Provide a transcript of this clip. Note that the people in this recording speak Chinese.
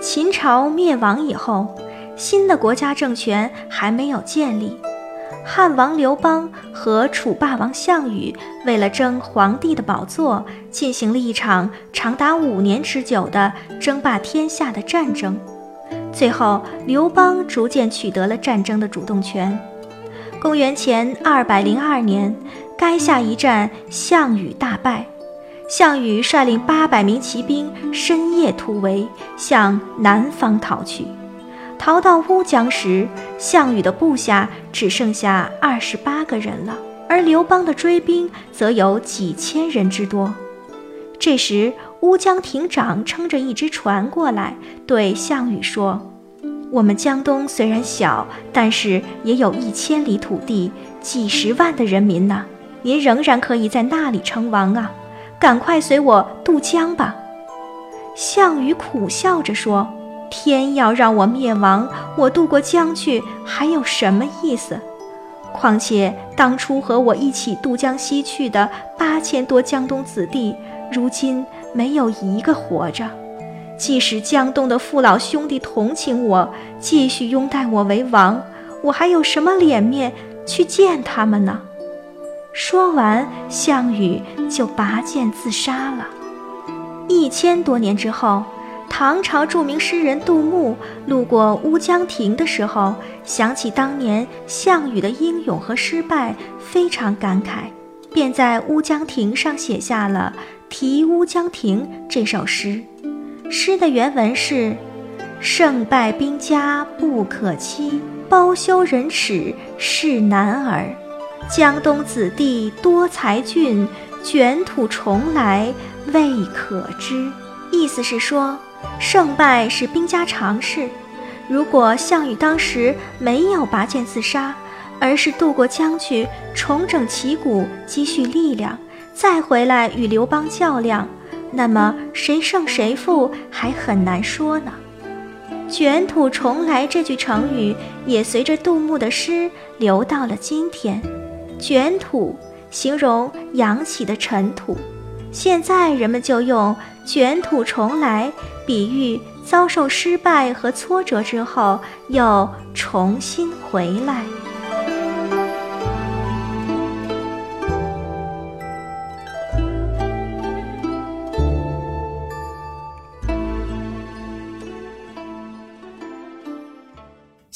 秦朝灭亡以后，新的国家政权还没有建立。汉王刘邦和楚霸王项羽为了争皇帝的宝座，进行了一场长达五年之久的争霸天下的战争。最后，刘邦逐渐取得了战争的主动权。公元前二百零二年，垓下一战，项羽大败。项羽率领八百名骑兵深夜突围，向南方逃去。逃到乌江时，项羽的部下只剩下二十八个人了，而刘邦的追兵则有几千人之多。这时，乌江亭长撑着一只船过来，对项羽说：“我们江东虽然小，但是也有一千里土地，几十万的人民呢。您仍然可以在那里称王啊！赶快随我渡江吧。”项羽苦笑着说。天要让我灭亡，我渡过江去还有什么意思？况且当初和我一起渡江西去的八千多江东子弟，如今没有一个活着。即使江东的父老兄弟同情我，继续拥戴我为王，我还有什么脸面去见他们呢？说完，项羽就拔剑自杀了。一千多年之后。唐朝著名诗人杜牧路过乌江亭的时候，想起当年项羽的英勇和失败，非常感慨，便在乌江亭上写下了《题乌江亭》这首诗。诗的原文是：“胜败兵家不可欺，包羞忍耻是男儿。江东子弟多才俊，卷土重来未可知。”意思是说。胜败是兵家常事。如果项羽当时没有拔剑自杀，而是渡过江去重整旗鼓、积蓄力量，再回来与刘邦较量，那么谁胜谁负还很难说呢。卷土重来这句成语也随着杜牧的诗流到了今天。卷土形容扬起的尘土，现在人们就用卷土重来。比喻遭受失败和挫折之后，又重新回来。